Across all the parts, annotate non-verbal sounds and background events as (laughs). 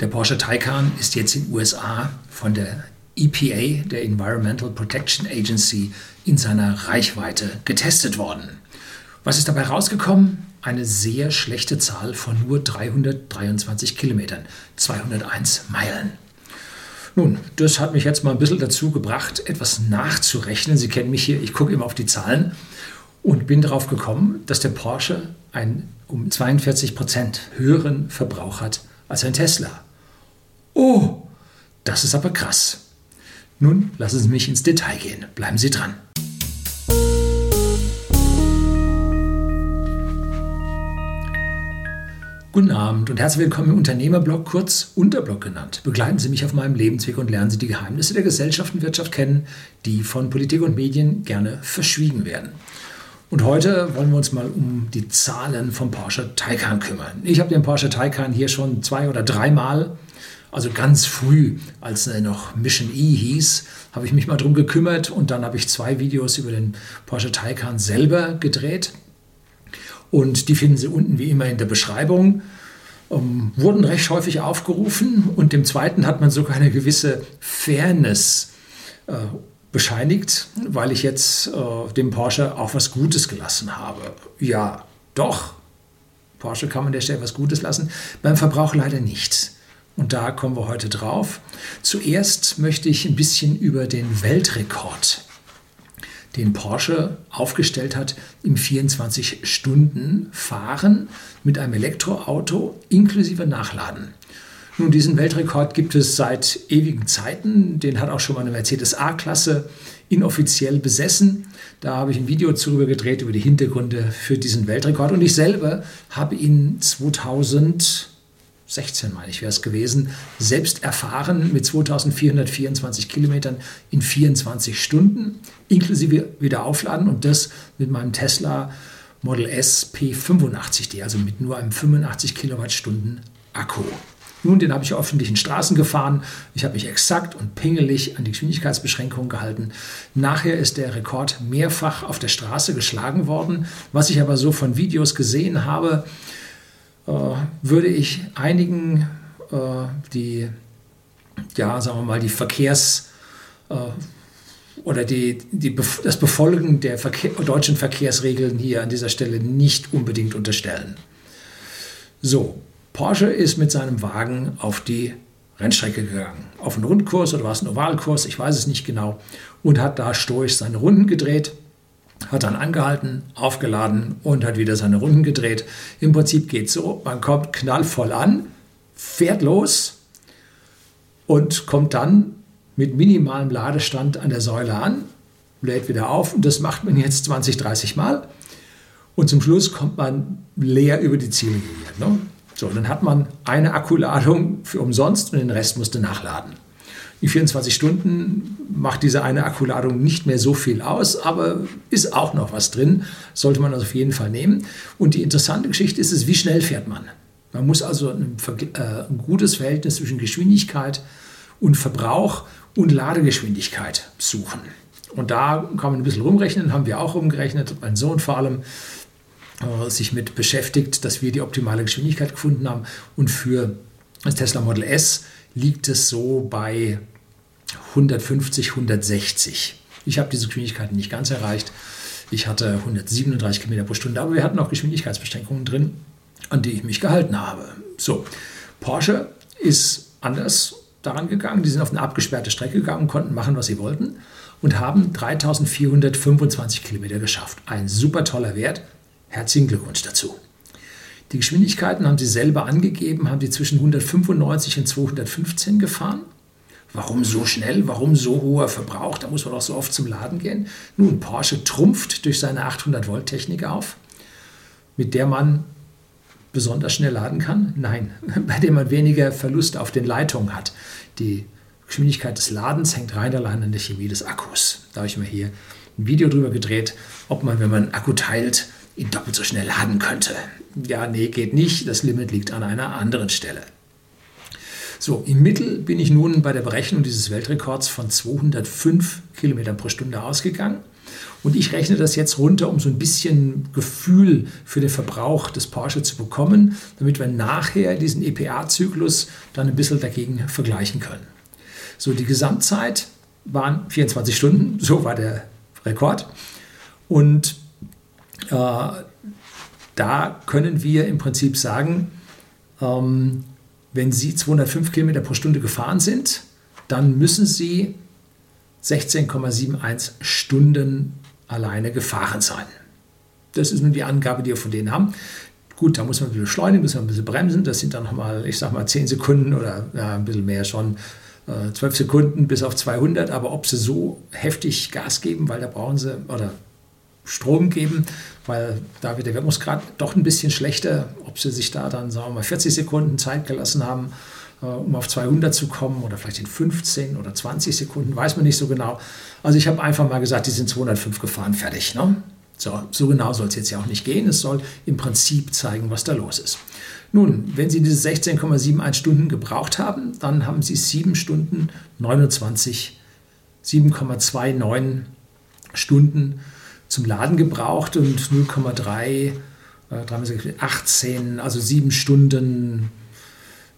Der Porsche Taycan ist jetzt in den USA von der EPA, der Environmental Protection Agency, in seiner Reichweite getestet worden. Was ist dabei rausgekommen? Eine sehr schlechte Zahl von nur 323 Kilometern, 201 Meilen. Nun, das hat mich jetzt mal ein bisschen dazu gebracht, etwas nachzurechnen. Sie kennen mich hier, ich gucke immer auf die Zahlen und bin darauf gekommen, dass der Porsche einen um 42 Prozent höheren Verbrauch hat als ein Tesla. Oh, das ist aber krass. Nun lassen Sie mich ins Detail gehen. Bleiben Sie dran. Guten Abend und herzlich willkommen im Unternehmerblog, kurz Unterblog genannt. Begleiten Sie mich auf meinem Lebensweg und lernen Sie die Geheimnisse der Gesellschaft und Wirtschaft kennen, die von Politik und Medien gerne verschwiegen werden. Und heute wollen wir uns mal um die Zahlen vom Porsche Taycan kümmern. Ich habe den Porsche Taycan hier schon zwei oder dreimal also ganz früh, als er noch Mission E hieß, habe ich mich mal darum gekümmert und dann habe ich zwei Videos über den Porsche Taycan selber gedreht. Und die finden Sie unten wie immer in der Beschreibung. Ähm, wurden recht häufig aufgerufen und dem zweiten hat man sogar eine gewisse Fairness äh, bescheinigt, weil ich jetzt äh, dem Porsche auch was Gutes gelassen habe. Ja, doch. Porsche kann man der Stelle was Gutes lassen, beim Verbrauch leider nicht. Und da kommen wir heute drauf. Zuerst möchte ich ein bisschen über den Weltrekord, den Porsche aufgestellt hat, im 24-Stunden-Fahren mit einem Elektroauto inklusive Nachladen. Nun, diesen Weltrekord gibt es seit ewigen Zeiten. Den hat auch schon mal eine Mercedes A-Klasse inoffiziell besessen. Da habe ich ein Video darüber gedreht, über die Hintergründe für diesen Weltrekord. Und ich selber habe ihn 2000 16 meine ich wäre es gewesen, selbst erfahren mit 2424 Kilometern in 24 Stunden, inklusive wieder aufladen und das mit meinem Tesla Model S P85D, also mit nur einem 85 Kilowattstunden Akku. Nun, den habe ich auf öffentlichen Straßen gefahren. Ich habe mich exakt und pingelig an die Geschwindigkeitsbeschränkungen gehalten. Nachher ist der Rekord mehrfach auf der Straße geschlagen worden. Was ich aber so von Videos gesehen habe, würde ich einigen, äh, die, ja, sagen wir mal, die Verkehrs- äh, oder die, die, das Befolgen der Verkehr, deutschen Verkehrsregeln hier an dieser Stelle nicht unbedingt unterstellen. So, Porsche ist mit seinem Wagen auf die Rennstrecke gegangen. Auf einen Rundkurs oder war es ein Ovalkurs, ich weiß es nicht genau, und hat da stoisch seine Runden gedreht hat dann angehalten, aufgeladen und hat wieder seine Runden gedreht. Im Prinzip geht es so, man kommt knallvoll an, fährt los und kommt dann mit minimalem Ladestand an der Säule an, lädt wieder auf und das macht man jetzt 20, 30 Mal. Und zum Schluss kommt man leer über die Ziellinie. Ne? So, dann hat man eine Akkuladung für umsonst und den Rest musste nachladen. In 24 Stunden macht diese eine Akkuladung nicht mehr so viel aus, aber ist auch noch was drin. Sollte man also auf jeden Fall nehmen. Und die interessante Geschichte ist es, wie schnell fährt man? Man muss also ein, äh, ein gutes Verhältnis zwischen Geschwindigkeit und Verbrauch und Ladegeschwindigkeit suchen. Und da kann man ein bisschen rumrechnen, haben wir auch rumgerechnet, mein Sohn vor allem äh, sich mit beschäftigt, dass wir die optimale Geschwindigkeit gefunden haben. Und für das Tesla Model S liegt es so bei 150, 160. Ich habe diese Geschwindigkeiten nicht ganz erreicht. Ich hatte 137 km pro Stunde, aber wir hatten auch Geschwindigkeitsbeschränkungen drin, an die ich mich gehalten habe. So, Porsche ist anders daran gegangen. Die sind auf eine abgesperrte Strecke gegangen, konnten machen, was sie wollten und haben 3425 Kilometer geschafft. Ein super toller Wert. Herzlichen Glückwunsch dazu. Die Geschwindigkeiten haben sie selber angegeben, haben sie zwischen 195 und 215 gefahren. Warum so schnell? Warum so hoher Verbrauch? Da muss man auch so oft zum Laden gehen. Nun, Porsche trumpft durch seine 800 Volt Technik auf, mit der man besonders schnell laden kann? Nein, (laughs) bei dem man weniger Verlust auf den Leitungen hat. Die Geschwindigkeit des Ladens hängt rein allein an der Chemie des Akkus. Da habe ich mir hier ein Video drüber gedreht, ob man, wenn man einen Akku teilt, ihn doppelt so schnell laden könnte. Ja, nee, geht nicht. Das Limit liegt an einer anderen Stelle. So, im Mittel bin ich nun bei der Berechnung dieses Weltrekords von 205 Kilometern pro Stunde ausgegangen. Und ich rechne das jetzt runter, um so ein bisschen Gefühl für den Verbrauch des Porsche zu bekommen, damit wir nachher diesen EPA-Zyklus dann ein bisschen dagegen vergleichen können. So, die Gesamtzeit waren 24 Stunden, so war der Rekord. Und äh, da können wir im Prinzip sagen, ähm, wenn Sie 205 Kilometer pro Stunde gefahren sind, dann müssen Sie 16,71 Stunden alleine gefahren sein. Das ist nun die Angabe, die wir von denen haben. Gut, da muss man ein bisschen beschleunigen, muss man ein bisschen bremsen. Das sind dann nochmal, ich sag mal, 10 Sekunden oder ja, ein bisschen mehr schon, äh, 12 Sekunden bis auf 200. Aber ob sie so heftig Gas geben, weil da brauchen sie, oder Strom geben, weil da wird der Wirkungsgrad doch ein bisschen schlechter, ob sie sich da dann, sagen wir mal, 40 Sekunden Zeit gelassen haben, äh, um auf 200 zu kommen oder vielleicht in 15 oder 20 Sekunden, weiß man nicht so genau. Also ich habe einfach mal gesagt, die sind 205 gefahren, fertig. Ne? So, so genau soll es jetzt ja auch nicht gehen. Es soll im Prinzip zeigen, was da los ist. Nun, wenn Sie diese 16,71 Stunden gebraucht haben, dann haben Sie 7 Stunden 29, 7,29 Stunden zum Laden gebraucht und 0,3, äh, 18, also 7 Stunden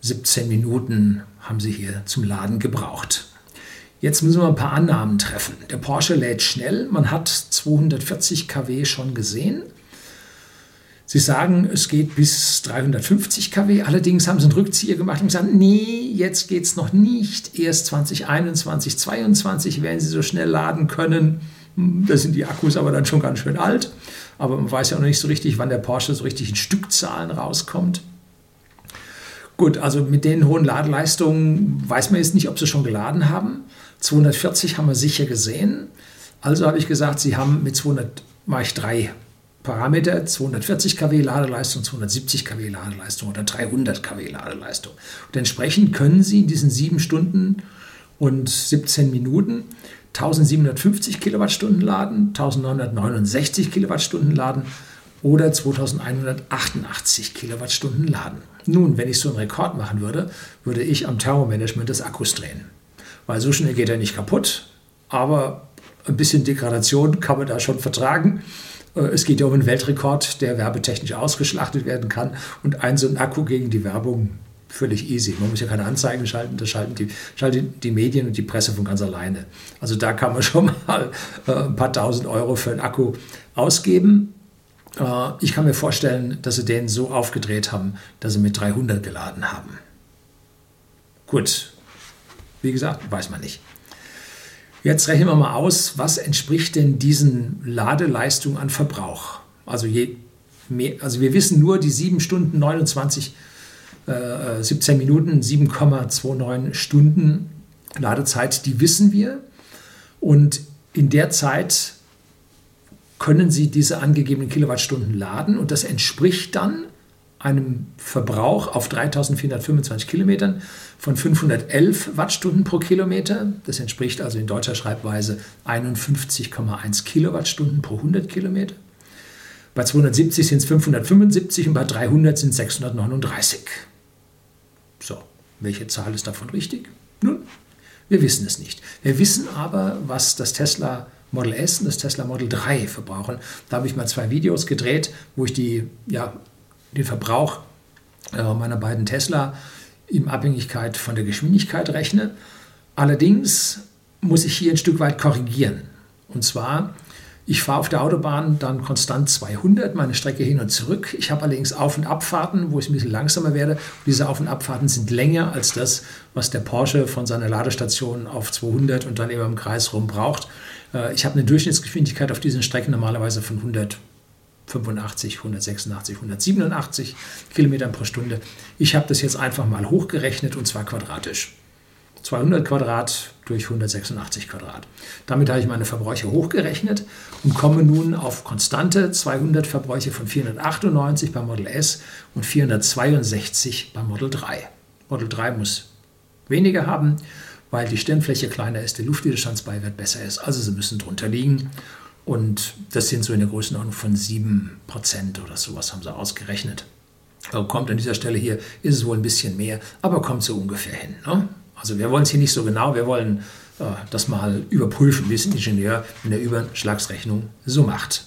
17 Minuten haben sie hier zum Laden gebraucht. Jetzt müssen wir ein paar Annahmen treffen. Der Porsche lädt schnell. Man hat 240 kW schon gesehen. Sie sagen, es geht bis 350 kW. Allerdings haben sie einen Rückzieher gemacht und gesagt, nee, jetzt geht es noch nicht. Erst 2021, 2022 werden sie so schnell laden können. Da sind die Akkus aber dann schon ganz schön alt. Aber man weiß ja noch nicht so richtig, wann der Porsche so richtig in Stückzahlen rauskommt. Gut, also mit den hohen Ladeleistungen weiß man jetzt nicht, ob sie schon geladen haben. 240 haben wir sicher gesehen. Also habe ich gesagt, sie haben mit 200, mache ich drei Parameter, 240 kW Ladeleistung, 270 kW Ladeleistung oder 300 kW Ladeleistung. Und entsprechend können Sie in diesen sieben Stunden und 17 Minuten 1750 Kilowattstunden laden, 1969 Kilowattstunden laden oder 2188 Kilowattstunden laden. Nun, wenn ich so einen Rekord machen würde, würde ich am Thermomanagement des Akkus drehen. Weil so schnell geht er nicht kaputt, aber ein bisschen Degradation kann man da schon vertragen. Äh, es geht ja um einen Weltrekord, der werbetechnisch ausgeschlachtet werden kann. Und ein so ein Akku gegen die Werbung, völlig easy. Man muss ja keine Anzeigen schalten, das schalten die, schalten die Medien und die Presse von ganz alleine. Also da kann man (laughs) schon mal äh, ein paar tausend Euro für einen Akku ausgeben. Äh, ich kann mir vorstellen, dass sie den so aufgedreht haben, dass sie mit 300 geladen haben. Gut, wie gesagt, weiß man nicht. Jetzt rechnen wir mal aus, was entspricht denn diesen Ladeleistungen an Verbrauch? Also, je mehr, also wir wissen nur die 7 Stunden 29, äh, 17 Minuten, 7,29 Stunden Ladezeit, die wissen wir. Und in der Zeit können Sie diese angegebenen Kilowattstunden laden und das entspricht dann einem Verbrauch auf 3425 Kilometern von 511 Wattstunden pro Kilometer. Das entspricht also in deutscher Schreibweise 51,1 Kilowattstunden pro 100 Kilometer. Bei 270 sind es 575 und bei 300 sind es 639. Welche Zahl ist davon richtig? Nun, wir wissen es nicht. Wir wissen aber, was das Tesla Model S und das Tesla Model 3 verbrauchen. Da habe ich mal zwei Videos gedreht, wo ich die, ja, den Verbrauch äh, meiner beiden Tesla in Abhängigkeit von der Geschwindigkeit rechne. Allerdings muss ich hier ein Stück weit korrigieren. Und zwar, ich fahre auf der Autobahn dann konstant 200, meine Strecke hin und zurück. Ich habe allerdings Auf- und Abfahrten, wo ich ein bisschen langsamer werde. Und diese Auf- und Abfahrten sind länger als das, was der Porsche von seiner Ladestation auf 200 und dann immer im Kreis rum braucht. Äh, ich habe eine Durchschnittsgeschwindigkeit auf diesen Strecken normalerweise von 185, 186, 187 Kilometern pro Stunde. Ich habe das jetzt einfach mal hochgerechnet und zwar quadratisch. 200 Quadrat durch 186 Quadrat. Damit habe ich meine Verbräuche hochgerechnet und komme nun auf konstante 200 Verbräuche von 498 beim Model S und 462 beim Model 3. Model 3 muss weniger haben weil die Stirnfläche kleiner ist, der Luftwiderstandsbeiwert besser ist. Also sie müssen drunter liegen. Und das sind so in der Größenordnung von 7% oder sowas haben sie ausgerechnet. Kommt an dieser Stelle hier, ist es wohl ein bisschen mehr, aber kommt so ungefähr hin. Ne? Also wir wollen es hier nicht so genau, wir wollen äh, das mal überprüfen, wie es ein Ingenieur in der Überschlagsrechnung so macht.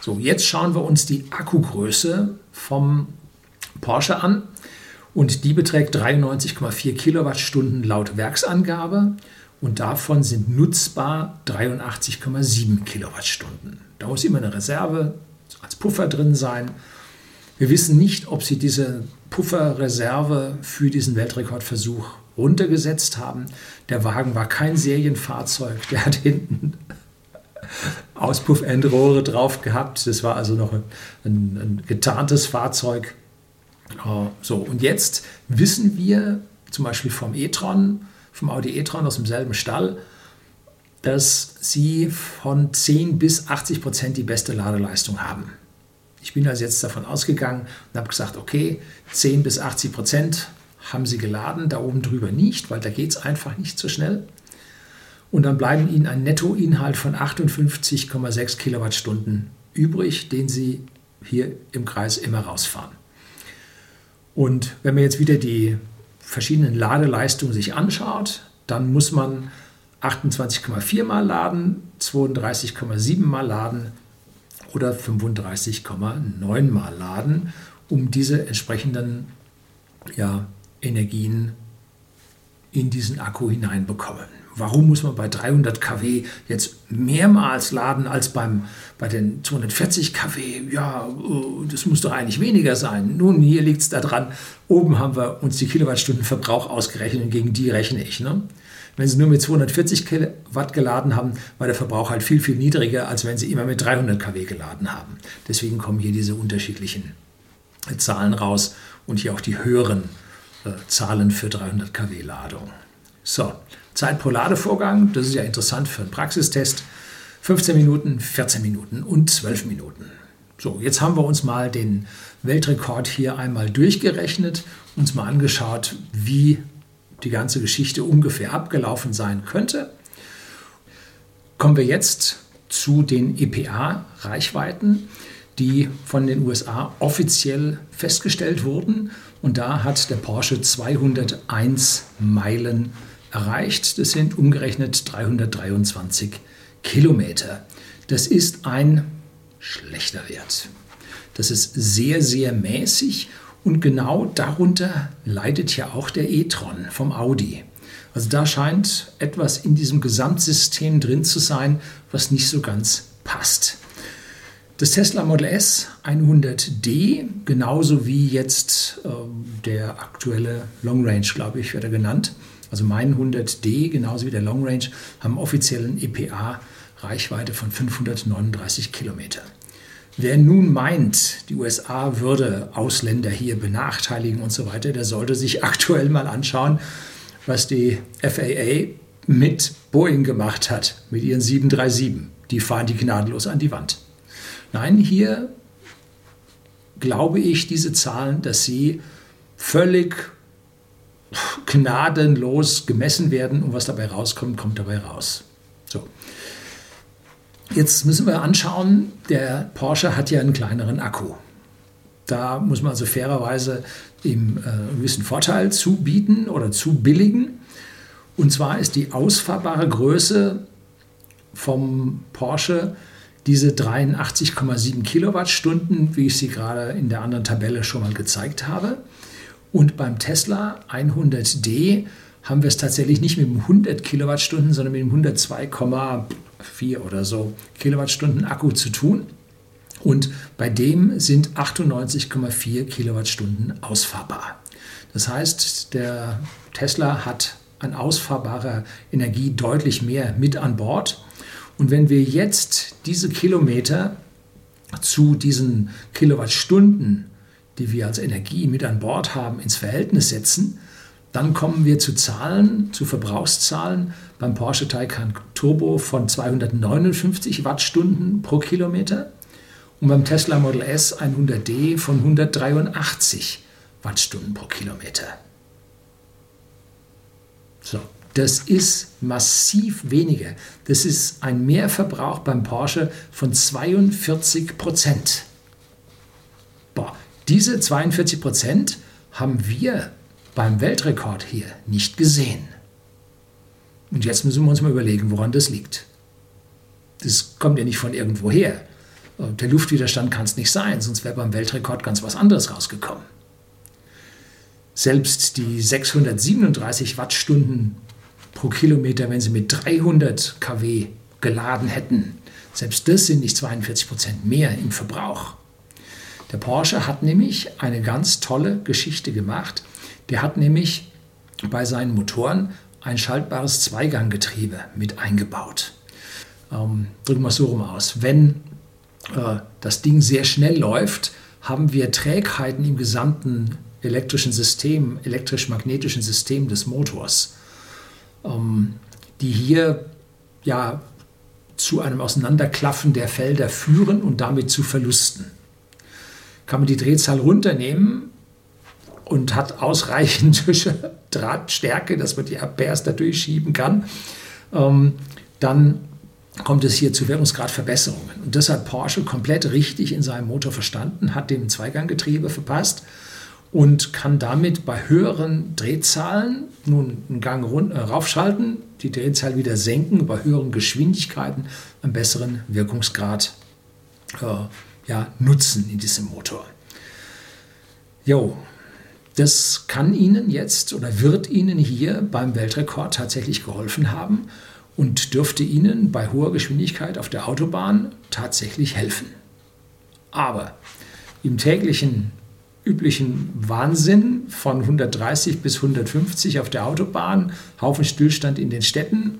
So, jetzt schauen wir uns die Akkugröße vom Porsche an und die beträgt 93,4 Kilowattstunden laut Werksangabe und davon sind nutzbar 83,7 Kilowattstunden. Da muss immer eine Reserve als Puffer drin sein. Wir wissen nicht, ob sie diese Pufferreserve für diesen Weltrekordversuch runtergesetzt haben. Der Wagen war kein Serienfahrzeug, der hat hinten Auspuffendrohre drauf gehabt. Das war also noch ein, ein getarntes Fahrzeug. Äh, so, und jetzt wissen wir zum Beispiel vom e-tron, vom Audi e-tron aus demselben Stall, dass sie von 10 bis 80 Prozent die beste Ladeleistung haben. Ich bin also jetzt davon ausgegangen und habe gesagt, okay, 10 bis 80 Prozent haben sie geladen, da oben drüber nicht, weil da geht es einfach nicht so schnell. Und dann bleiben ihnen ein Nettoinhalt von 58,6 Kilowattstunden übrig, den sie hier im Kreis immer rausfahren. Und wenn man jetzt wieder die verschiedenen Ladeleistungen sich anschaut, dann muss man 28,4 mal laden, 32,7 mal laden oder 35,9 mal laden, um diese entsprechenden ja, Energien in diesen Akku hineinbekommen. Warum muss man bei 300 kW jetzt mehrmals laden als beim, bei den 240 kW? Ja, äh, das muss doch eigentlich weniger sein. Nun, hier liegt es daran, oben haben wir uns die Kilowattstundenverbrauch ausgerechnet und gegen die rechne ich. Ne? Wenn Sie nur mit 240 Kilowatt geladen haben, war der Verbrauch halt viel, viel niedriger, als wenn Sie immer mit 300 kW geladen haben. Deswegen kommen hier diese unterschiedlichen Zahlen raus und hier auch die höheren äh, Zahlen für 300 kW Ladung. So, Zeit pro Ladevorgang, das ist ja interessant für einen Praxistest. 15 Minuten, 14 Minuten und 12 Minuten. So, jetzt haben wir uns mal den Weltrekord hier einmal durchgerechnet, uns mal angeschaut, wie die ganze Geschichte ungefähr abgelaufen sein könnte. Kommen wir jetzt zu den EPA-Reichweiten, die von den USA offiziell festgestellt wurden. Und da hat der Porsche 201 Meilen erreicht. Das sind umgerechnet 323 Kilometer. Das ist ein schlechter Wert. Das ist sehr, sehr mäßig und genau darunter leidet ja auch der e-tron vom Audi. Also da scheint etwas in diesem Gesamtsystem drin zu sein, was nicht so ganz passt. Das Tesla Model S 100D, genauso wie jetzt äh, der aktuelle Long Range, glaube ich, wird er genannt, also mein 100D, genauso wie der Long Range, haben offiziellen EPA-Reichweite von 539 Kilometer. Wer nun meint, die USA würde Ausländer hier benachteiligen und so weiter, der sollte sich (laughs) aktuell mal anschauen, was die FAA mit Boeing gemacht hat, mit ihren 737. Die fahren die gnadenlos an die Wand. Nein, hier glaube ich diese Zahlen, dass sie völlig gnadenlos gemessen werden und was dabei rauskommt, kommt dabei raus. So. Jetzt müssen wir anschauen, der Porsche hat ja einen kleineren Akku. Da muss man also fairerweise ihm äh, einen gewissen Vorteil zubieten oder zubilligen. Und zwar ist die ausfahrbare Größe vom Porsche diese 83,7 Kilowattstunden, wie ich sie gerade in der anderen Tabelle schon mal gezeigt habe. Und beim Tesla 100D haben wir es tatsächlich nicht mit dem 100 Kilowattstunden, sondern mit dem 102,4 oder so Kilowattstunden Akku zu tun. Und bei dem sind 98,4 Kilowattstunden ausfahrbar. Das heißt, der Tesla hat an ausfahrbarer Energie deutlich mehr mit an Bord. Und wenn wir jetzt diese Kilometer zu diesen Kilowattstunden die wir als Energie mit an Bord haben, ins Verhältnis setzen, dann kommen wir zu Zahlen, zu Verbrauchszahlen. Beim Porsche Taycan Turbo von 259 Wattstunden pro Kilometer. Und beim Tesla Model S 100D von 183 Wattstunden pro Kilometer. So, das ist massiv weniger. Das ist ein Mehrverbrauch beim Porsche von 42 Prozent. Diese 42 Prozent haben wir beim Weltrekord hier nicht gesehen. Und jetzt müssen wir uns mal überlegen, woran das liegt. Das kommt ja nicht von irgendwo her. Der Luftwiderstand kann es nicht sein, sonst wäre beim Weltrekord ganz was anderes rausgekommen. Selbst die 637 Wattstunden pro Kilometer, wenn sie mit 300 kW geladen hätten, selbst das sind nicht 42 Prozent mehr im Verbrauch. Der Porsche hat nämlich eine ganz tolle Geschichte gemacht. Der hat nämlich bei seinen Motoren ein schaltbares Zweiganggetriebe mit eingebaut. Ähm, drücken wir es so rum aus. Wenn äh, das Ding sehr schnell läuft, haben wir Trägheiten im gesamten elektrischen System, elektrisch-magnetischen System des Motors, die hier ja zu einem Auseinanderklaffen der Felder führen und damit zu Verlusten. Kann man die Drehzahl runternehmen und hat ausreichend (laughs) Drahtstärke, dass man die Ampères da durchschieben kann, ähm, dann kommt es hier zu Wirkungsgradverbesserungen. Und das hat Porsche komplett richtig in seinem Motor verstanden, hat dem Zweiganggetriebe verpasst und kann damit bei höheren Drehzahlen nun einen Gang rund, äh, raufschalten, die Drehzahl wieder senken, bei höheren Geschwindigkeiten einen besseren Wirkungsgrad äh, ja, nutzen in diesem Motor. Jo, das kann Ihnen jetzt oder wird Ihnen hier beim Weltrekord tatsächlich geholfen haben und dürfte Ihnen bei hoher Geschwindigkeit auf der Autobahn tatsächlich helfen. Aber im täglichen üblichen Wahnsinn von 130 bis 150 auf der Autobahn, Haufen Stillstand in den Städten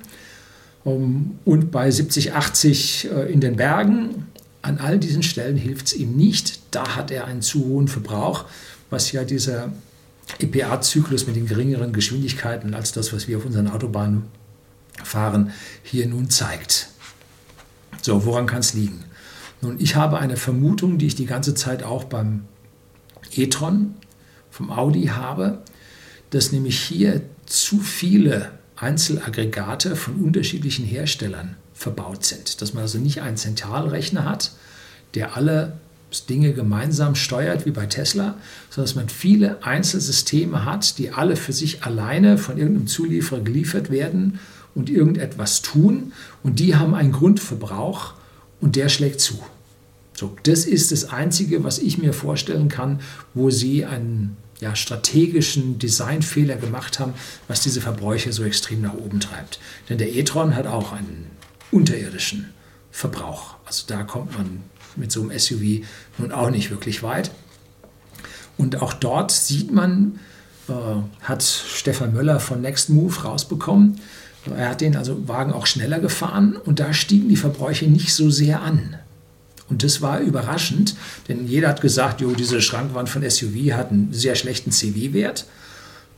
um, und bei 70, 80 äh, in den Bergen. An all diesen Stellen hilft es ihm nicht. Da hat er einen zu hohen Verbrauch, was ja dieser EPA-Zyklus mit den geringeren Geschwindigkeiten als das, was wir auf unseren Autobahnen fahren, hier nun zeigt. So, woran kann es liegen? Nun, ich habe eine Vermutung, die ich die ganze Zeit auch beim e-tron vom Audi habe, dass nämlich hier zu viele Einzelaggregate von unterschiedlichen Herstellern verbaut sind. Dass man also nicht einen Zentralrechner hat, der alle Dinge gemeinsam steuert wie bei Tesla, sondern dass man viele Einzelsysteme hat, die alle für sich alleine von irgendeinem Zulieferer geliefert werden und irgendetwas tun. Und die haben einen Grundverbrauch und der schlägt zu. So, das ist das Einzige, was ich mir vorstellen kann, wo Sie einen ja, strategischen Designfehler gemacht haben, was diese Verbräuche so extrem nach oben treibt. Denn der e-tron hat auch einen unterirdischen Verbrauch. Also da kommt man mit so einem SUV nun auch nicht wirklich weit. Und auch dort sieht man, äh, hat Stefan Möller von Next Move rausbekommen, er hat den also Wagen auch schneller gefahren und da stiegen die Verbräuche nicht so sehr an. Und das war überraschend, denn jeder hat gesagt, jo, diese Schrankwand von SUV hat einen sehr schlechten CW-Wert.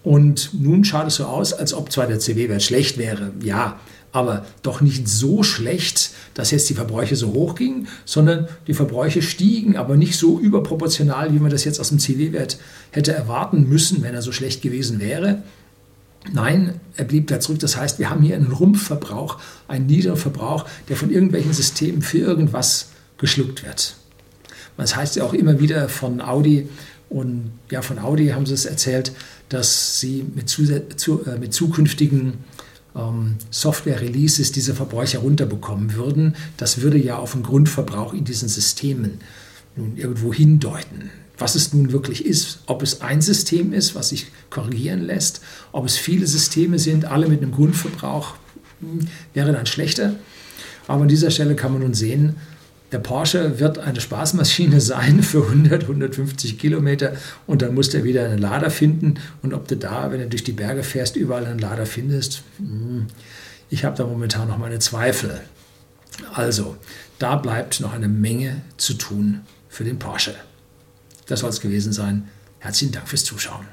Und nun schaut es so aus, als ob zwar der CW-Wert schlecht wäre, ja, aber doch nicht so schlecht, dass jetzt die Verbräuche so hoch gingen, sondern die Verbräuche stiegen, aber nicht so überproportional, wie man das jetzt aus dem CW-Wert hätte erwarten müssen, wenn er so schlecht gewesen wäre. Nein, er blieb da zurück. Das heißt, wir haben hier einen Rumpfverbrauch, einen niederen Verbrauch, der von irgendwelchen Systemen für irgendwas geschluckt wird. Das heißt ja auch immer wieder von Audi und ja, von Audi haben sie es erzählt, dass sie mit, zu, äh, mit zukünftigen ähm, Software-Releases diese Verbräuche runterbekommen würden. Das würde ja auf den Grundverbrauch in diesen Systemen nun irgendwo hindeuten. Was es nun wirklich ist, ob es ein System ist, was sich korrigieren lässt, ob es viele Systeme sind, alle mit einem Grundverbrauch, hm, wäre dann schlechter. Aber an dieser Stelle kann man nun sehen, der Porsche wird eine Spaßmaschine (laughs) sein für 100, 150 Kilometer und dann musst du wieder einen Lader finden. Und ob du da, wenn du durch die Berge fährst, überall einen Lader findest, hm, ich habe da momentan noch meine Zweifel. Also, da bleibt noch eine Menge zu tun für den Porsche. Das soll es gewesen sein. Herzlichen Dank fürs Zuschauen.